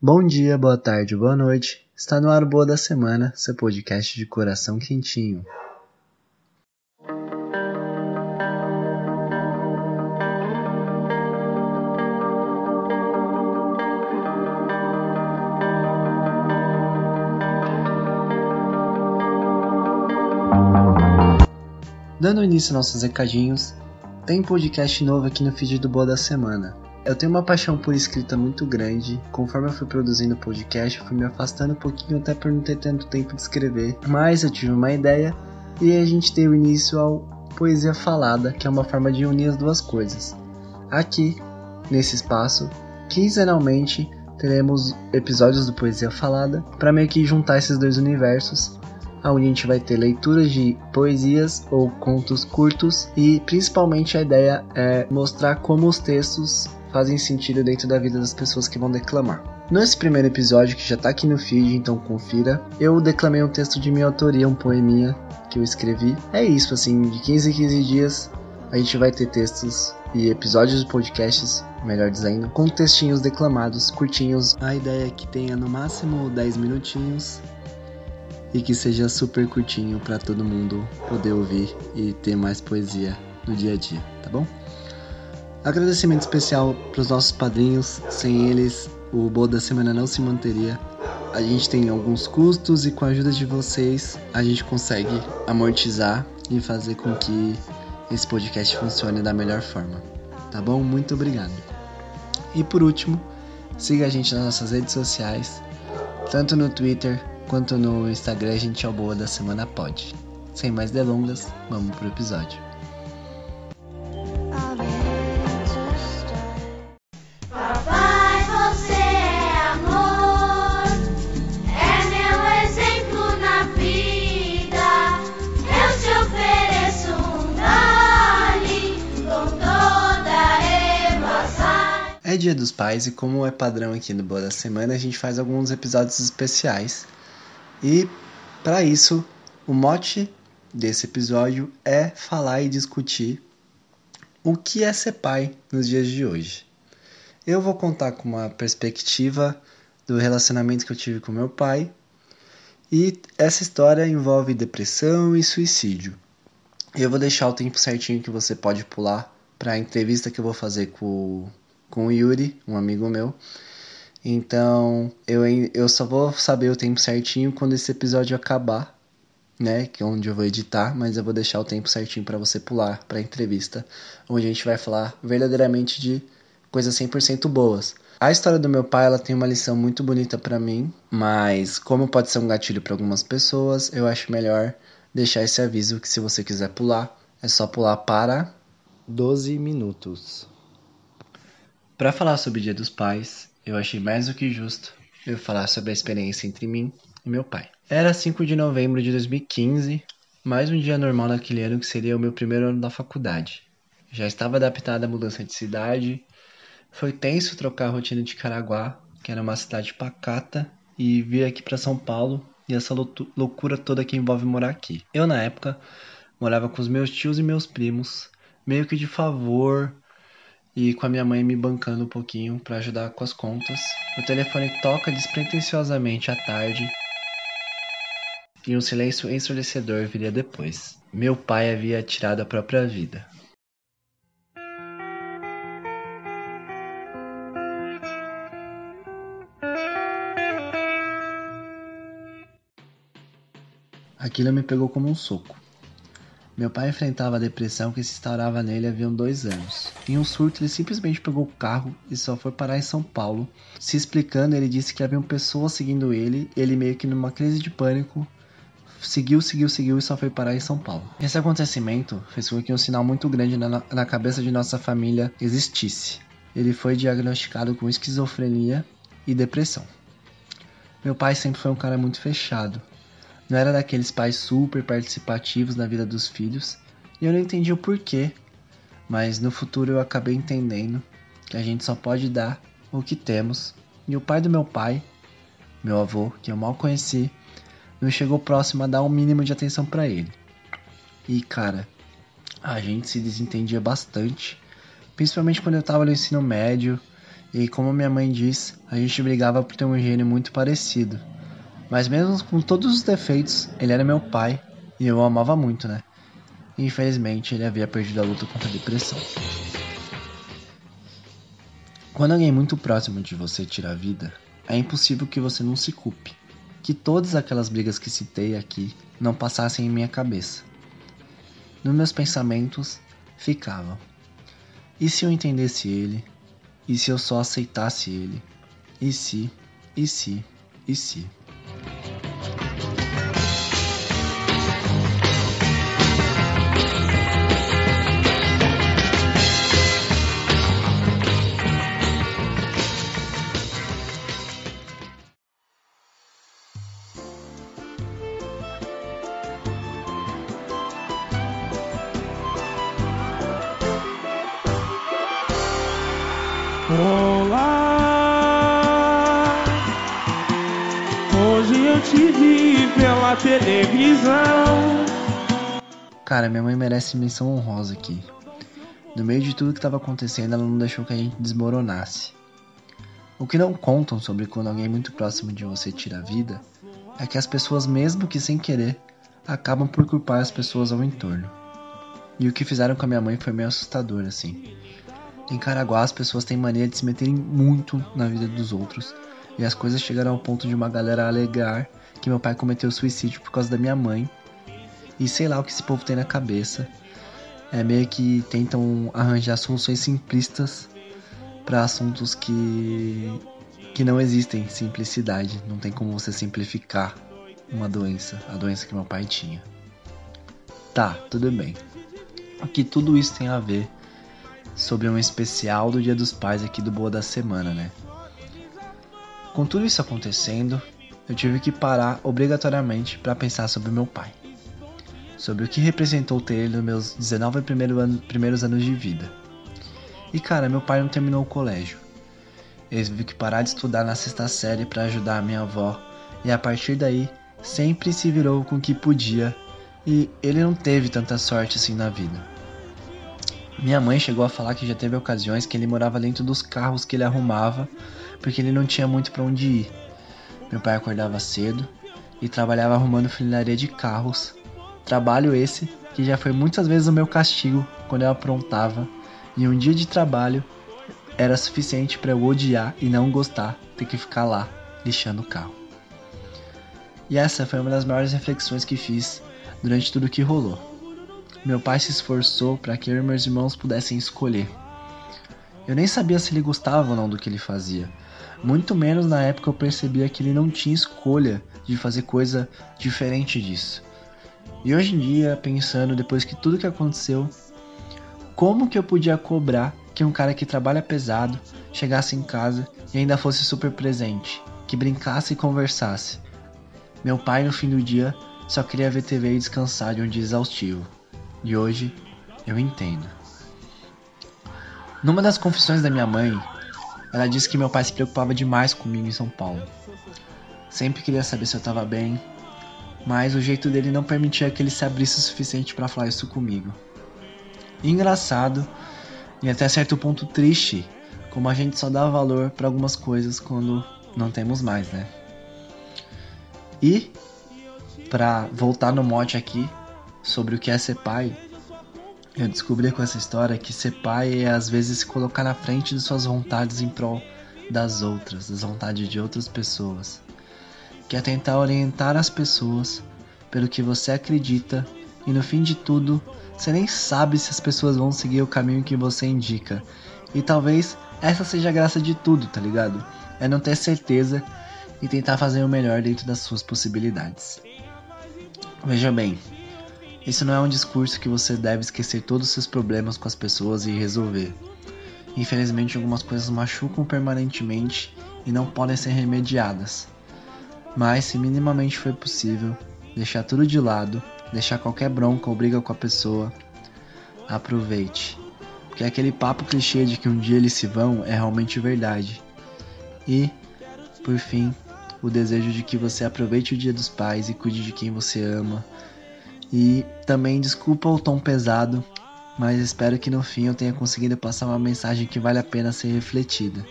Bom dia, boa tarde, boa noite. Está no ar Boa da Semana, seu podcast de coração quentinho. Dando início aos nossos recadinhos, tem podcast novo aqui no feed do Boa da Semana. Eu tenho uma paixão por escrita muito grande. Conforme eu fui produzindo o podcast, eu fui me afastando um pouquinho até por não ter tanto tempo de escrever. Mas eu tive uma ideia e a gente deu início ao Poesia Falada, que é uma forma de unir as duas coisas. Aqui, nesse espaço, quinzenalmente teremos episódios do Poesia Falada para meio que juntar esses dois universos onde a gente vai ter leituras de poesias ou contos curtos e principalmente a ideia é mostrar como os textos fazem sentido dentro da vida das pessoas que vão declamar. Nesse primeiro episódio, que já tá aqui no feed, então confira, eu declamei um texto de minha autoria, um poeminha que eu escrevi. É isso, assim, de 15 em 15 dias a gente vai ter textos e episódios de podcasts, melhor dizendo, com textinhos declamados, curtinhos. A ideia é que tenha no máximo 10 minutinhos e que seja super curtinho para todo mundo poder ouvir e ter mais poesia no dia a dia, tá bom? Agradecimento especial para os nossos padrinhos, sem eles o Boa da Semana não se manteria. A gente tem alguns custos e com a ajuda de vocês a gente consegue amortizar e fazer com que esse podcast funcione da melhor forma. Tá bom? Muito obrigado. E por último, siga a gente nas nossas redes sociais, tanto no Twitter quanto no Instagram, a gente é o Boa da Semana Pode. Sem mais delongas, vamos pro episódio. É é. É dia dos pais e como é padrão aqui no Boa da Semana, a gente faz alguns episódios especiais. E para isso, o mote desse episódio é falar e discutir o que é ser pai nos dias de hoje. Eu vou contar com uma perspectiva do relacionamento que eu tive com meu pai e essa história envolve depressão e suicídio. Eu vou deixar o tempo certinho que você pode pular para a entrevista que eu vou fazer com, com o Yuri, um amigo meu. Então eu, eu só vou saber o tempo certinho quando esse episódio acabar, né? Que é onde eu vou editar, mas eu vou deixar o tempo certinho para você pular para a entrevista, onde a gente vai falar verdadeiramente de coisas 100% boas. A história do meu pai, ela tem uma lição muito bonita para mim, mas como pode ser um gatilho para algumas pessoas, eu acho melhor deixar esse aviso que se você quiser pular, é só pular para 12 minutos. Para falar sobre o Dia dos Pais, eu achei mais do que justo eu falar sobre a experiência entre mim e meu pai. Era 5 de novembro de 2015, mais um dia normal naquele ano que seria o meu primeiro ano da faculdade. Já estava adaptado à mudança de cidade, foi tenso trocar a rotina de Caraguá, que era uma cidade pacata, e vir aqui para São Paulo e essa loucura toda que envolve morar aqui. Eu, na época, morava com os meus tios e meus primos, meio que de favor e com a minha mãe me bancando um pouquinho para ajudar com as contas. O telefone toca despretensiosamente à tarde e um silêncio ensurdecedor viria depois. Meu pai havia tirado a própria vida. Aquilo me pegou como um soco. Meu pai enfrentava a depressão que se instaurava nele havia dois anos. Em um surto, ele simplesmente pegou o carro e só foi parar em São Paulo. Se explicando, ele disse que haviam pessoas seguindo ele, ele meio que numa crise de pânico, seguiu, seguiu, seguiu e só foi parar em São Paulo. Esse acontecimento fez com que um sinal muito grande na, na cabeça de nossa família existisse. Ele foi diagnosticado com esquizofrenia e depressão. Meu pai sempre foi um cara muito fechado, não era daqueles pais super participativos na vida dos filhos, e eu não entendi o porquê, mas no futuro eu acabei entendendo que a gente só pode dar o que temos, e o pai do meu pai, meu avô, que eu mal conheci, não chegou próximo a dar um mínimo de atenção para ele. E cara, a gente se desentendia bastante, principalmente quando eu tava no ensino médio. E como minha mãe diz, a gente brigava por ter um gênio muito parecido. Mas mesmo com todos os defeitos, ele era meu pai e eu o amava muito, né? E infelizmente ele havia perdido a luta contra a depressão. Quando alguém muito próximo de você tira a vida, é impossível que você não se culpe. Que todas aquelas brigas que citei aqui não passassem em minha cabeça. Nos meus pensamentos ficavam: e se eu entendesse ele? E se eu só aceitasse ele? E se, e se, e se? Televisão. Cara, minha mãe merece menção honrosa aqui. No meio de tudo que estava acontecendo, ela não deixou que a gente desmoronasse. O que não contam sobre quando alguém muito próximo de você tira a vida é que as pessoas, mesmo que sem querer, acabam por culpar as pessoas ao entorno. E o que fizeram com a minha mãe foi meio assustador, assim. Em Caraguá, as pessoas têm mania de se meterem muito na vida dos outros. E as coisas chegaram ao ponto de uma galera alegar que meu pai cometeu suicídio por causa da minha mãe. E sei lá o que esse povo tem na cabeça. É meio que tentam arranjar soluções simplistas para assuntos que que não existem simplicidade. Não tem como você simplificar uma doença, a doença que meu pai tinha. Tá, tudo bem. O que tudo isso tem a ver sobre um especial do Dia dos Pais aqui do Boa da Semana, né? Com tudo isso acontecendo, eu tive que parar obrigatoriamente para pensar sobre meu pai. Sobre o que representou ter ele nos meus 19 primeiro ano, primeiros anos de vida. E cara, meu pai não terminou o colégio. Ele teve que parar de estudar na sexta série para ajudar a minha avó, e a partir daí sempre se virou com o que podia, e ele não teve tanta sorte assim na vida. Minha mãe chegou a falar que já teve ocasiões que ele morava dentro dos carros que ele arrumava, porque ele não tinha muito para onde ir. Meu pai acordava cedo e trabalhava arrumando funilaria de carros. Trabalho esse que já foi muitas vezes o meu castigo quando eu aprontava, e um dia de trabalho era suficiente para eu odiar e não gostar ter que ficar lá lixando o carro. E essa foi uma das maiores reflexões que fiz durante tudo que rolou. Meu pai se esforçou para que eu e meus irmãos pudessem escolher. Eu nem sabia se ele gostava ou não do que ele fazia. Muito menos na época eu percebia que ele não tinha escolha de fazer coisa diferente disso. E hoje em dia, pensando depois que tudo que aconteceu, como que eu podia cobrar que um cara que trabalha pesado chegasse em casa e ainda fosse super presente, que brincasse e conversasse? Meu pai no fim do dia só queria ver TV e descansar de um dia exaustivo. E hoje eu entendo. Numa das confissões da minha mãe, ela disse que meu pai se preocupava demais comigo em São Paulo. Sempre queria saber se eu estava bem, mas o jeito dele não permitia que ele se abrisse o suficiente para falar isso comigo. engraçado e até certo ponto triste, como a gente só dá valor para algumas coisas quando não temos mais, né? E para voltar no mote aqui, sobre o que é ser pai, eu descobri com essa história que ser pai é às vezes se colocar na frente de suas vontades em prol das outras, das vontades de outras pessoas. Que é tentar orientar as pessoas pelo que você acredita e no fim de tudo, você nem sabe se as pessoas vão seguir o caminho que você indica. E talvez essa seja a graça de tudo, tá ligado? É não ter certeza e tentar fazer o melhor dentro das suas possibilidades. Veja bem, isso não é um discurso que você deve esquecer todos os seus problemas com as pessoas e resolver. Infelizmente, algumas coisas machucam permanentemente e não podem ser remediadas. Mas, se minimamente for possível, deixar tudo de lado, deixar qualquer bronca ou briga com a pessoa, aproveite. Porque aquele papo clichê de que um dia eles se vão é realmente verdade. E, por fim, o desejo de que você aproveite o Dia dos Pais e cuide de quem você ama e também desculpa o tom pesado, mas espero que no fim eu tenha conseguido passar uma mensagem que vale a pena ser refletida.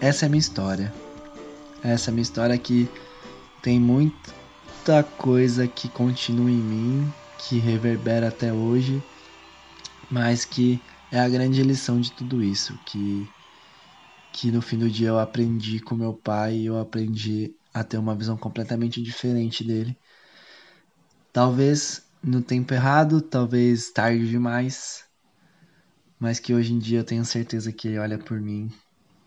essa é a minha história. Essa é a minha história que tem muita coisa que continua em mim, que reverbera até hoje, mas que é a grande lição de tudo isso, que que no fim do dia eu aprendi com meu pai e eu aprendi a ter uma visão completamente diferente dele. Talvez no tempo errado, talvez tarde demais, mas que hoje em dia eu tenho certeza que ele olha por mim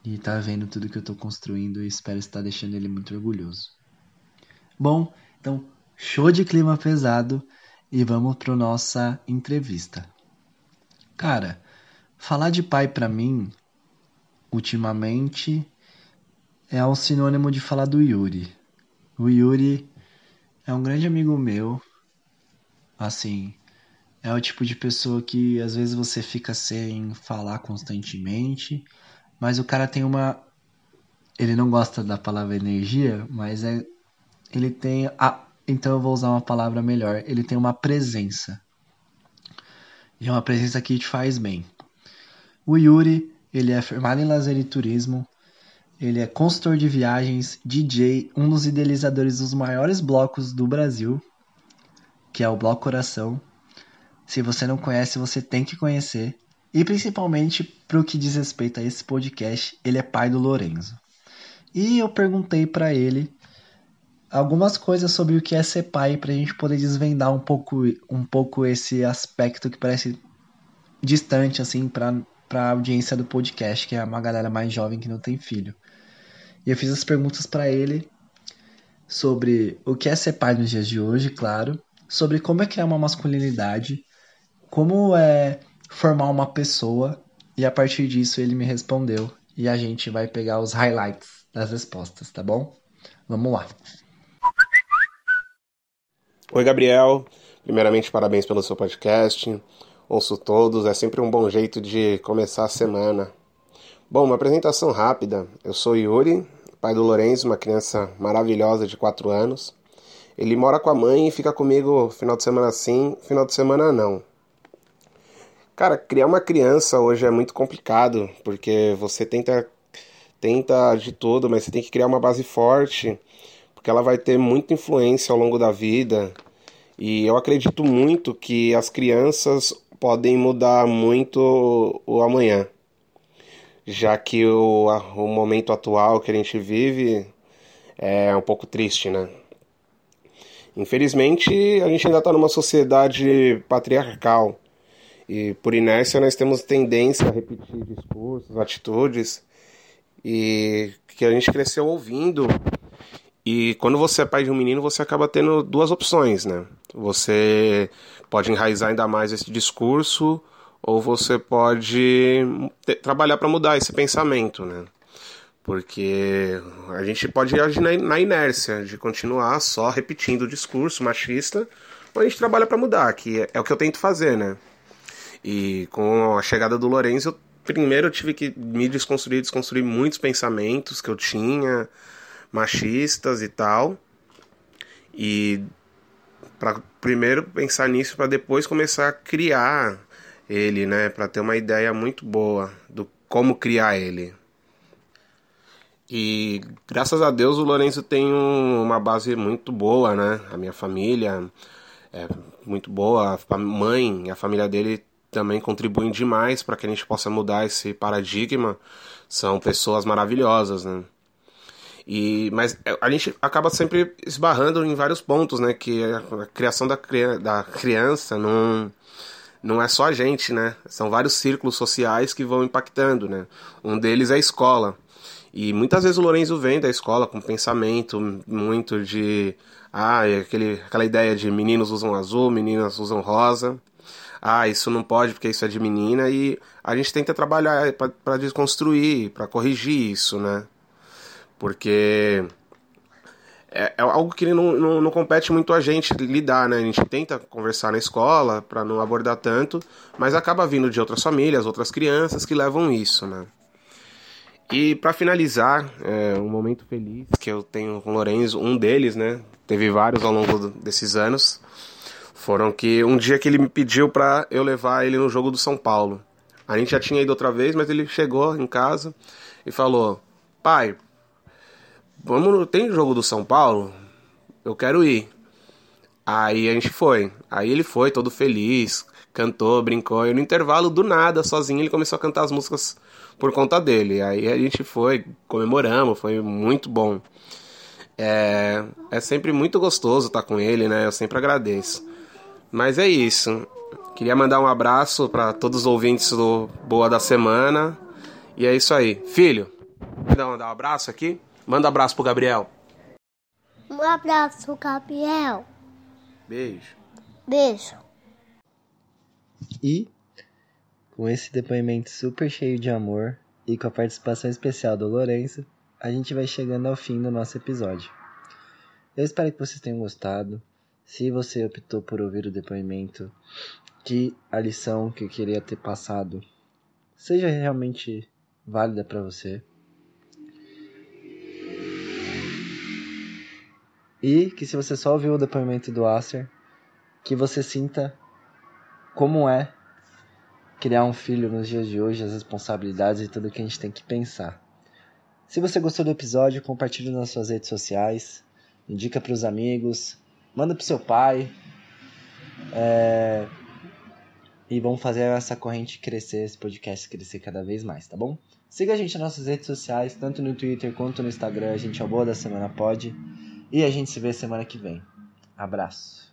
e tá vendo tudo que eu tô construindo e espero estar deixando ele muito orgulhoso. Bom, então show de clima pesado e vamos para nossa entrevista. Cara, falar de pai para mim ultimamente é um sinônimo de falar do Yuri. O Yuri é um grande amigo meu. Assim, é o tipo de pessoa que às vezes você fica sem falar constantemente, mas o cara tem uma. Ele não gosta da palavra energia, mas é. Ele tem. A... Então eu vou usar uma palavra melhor. Ele tem uma presença. E é uma presença que te faz bem. O Yuri, ele é formado em lazer e turismo. Ele é consultor de viagens, DJ, um dos idealizadores dos maiores blocos do Brasil, que é o Bloco Coração. Se você não conhece, você tem que conhecer. E principalmente para o que diz respeito a esse podcast, ele é pai do Lorenzo. E eu perguntei para ele algumas coisas sobre o que é ser pai para a gente poder desvendar um pouco, um pouco esse aspecto que parece distante assim para a audiência do podcast, que é uma galera mais jovem que não tem filho. E eu fiz as perguntas para ele sobre o que é ser pai nos dias de hoje, claro, sobre como é criar uma masculinidade, como é formar uma pessoa, e a partir disso ele me respondeu e a gente vai pegar os highlights das respostas, tá bom? Vamos lá. Oi, Gabriel. Primeiramente, parabéns pelo seu podcast. Ouço todos, é sempre um bom jeito de começar a semana. Bom, uma apresentação rápida. Eu sou Yuri, pai do Lourenço, uma criança maravilhosa de 4 anos. Ele mora com a mãe e fica comigo final de semana sim, final de semana não. Cara, criar uma criança hoje é muito complicado, porque você tenta tenta de tudo, mas você tem que criar uma base forte, porque ela vai ter muita influência ao longo da vida. E eu acredito muito que as crianças podem mudar muito o amanhã, já que o, o momento atual que a gente vive é um pouco triste, né? Infelizmente, a gente ainda está numa sociedade patriarcal e por inércia nós temos tendência a repetir discursos, atitudes e que a gente cresceu ouvindo. E quando você é pai de um menino, você acaba tendo duas opções, né? Você pode enraizar ainda mais esse discurso ou você pode trabalhar para mudar esse pensamento, né? Porque a gente pode agir na, inércia de continuar só repetindo o discurso machista, ou a gente trabalha para mudar, que é, é o que eu tento fazer, né? E com a chegada do Lourenço, eu, primeiro eu tive que me desconstruir, desconstruir muitos pensamentos que eu tinha, machistas e tal. E para primeiro pensar nisso para depois começar a criar ele, né, para ter uma ideia muito boa do como criar ele. E graças a Deus o Lourenço tem um, uma base muito boa, né? A minha família é muito boa, a mãe, a família dele também contribuem demais para que a gente possa mudar esse paradigma. São pessoas maravilhosas, né? E, mas é, a gente acaba sempre esbarrando em vários pontos, né? Que a criação da, da criança não, não é só a gente, né? São vários círculos sociais que vão impactando, né? Um deles é a escola. E muitas vezes o Lorenzo vem da escola com pensamento muito de. Ah, é aquele, aquela ideia de meninos usam azul, meninas usam rosa ah, isso não pode porque isso é de menina, e a gente tenta trabalhar para desconstruir, para corrigir isso, né? Porque é, é algo que não, não, não, compete muito a gente lidar, né? A gente tenta conversar na escola para não abordar tanto, mas acaba vindo de outras famílias, outras crianças que levam isso, né? E para finalizar, é, um momento feliz que eu tenho com o Lorenzo, um deles, né? Teve vários ao longo desses anos foram que um dia que ele me pediu para eu levar ele no jogo do São Paulo. A gente já tinha ido outra vez, mas ele chegou em casa e falou: pai, vamos tem jogo do São Paulo? Eu quero ir. Aí a gente foi. Aí ele foi todo feliz, cantou, brincou. E no intervalo, do nada, sozinho, ele começou a cantar as músicas por conta dele. Aí a gente foi, comemoramos, foi muito bom. É, é sempre muito gostoso estar com ele, né? Eu sempre agradeço. Mas é isso. Queria mandar um abraço para todos os ouvintes do Boa da Semana. E é isso aí. Filho, dá mandar um abraço aqui? Manda um abraço pro Gabriel. Um abraço, Gabriel. Beijo. Beijo. E com esse depoimento super cheio de amor e com a participação especial do Lourenço, a gente vai chegando ao fim do nosso episódio. Eu espero que vocês tenham gostado. Se você optou por ouvir o depoimento, que a lição que eu queria ter passado seja realmente válida para você. E que se você só ouviu o depoimento do Acer, que você sinta como é criar um filho nos dias de hoje, as responsabilidades e tudo que a gente tem que pensar. Se você gostou do episódio, compartilhe nas suas redes sociais, indica para os amigos, manda para seu pai. É... E vamos fazer essa corrente crescer, esse podcast crescer cada vez mais, tá bom? Siga a gente nas nossas redes sociais, tanto no Twitter quanto no Instagram. A gente é o Boa da Semana Pode. E a gente se vê semana que vem. Abraço.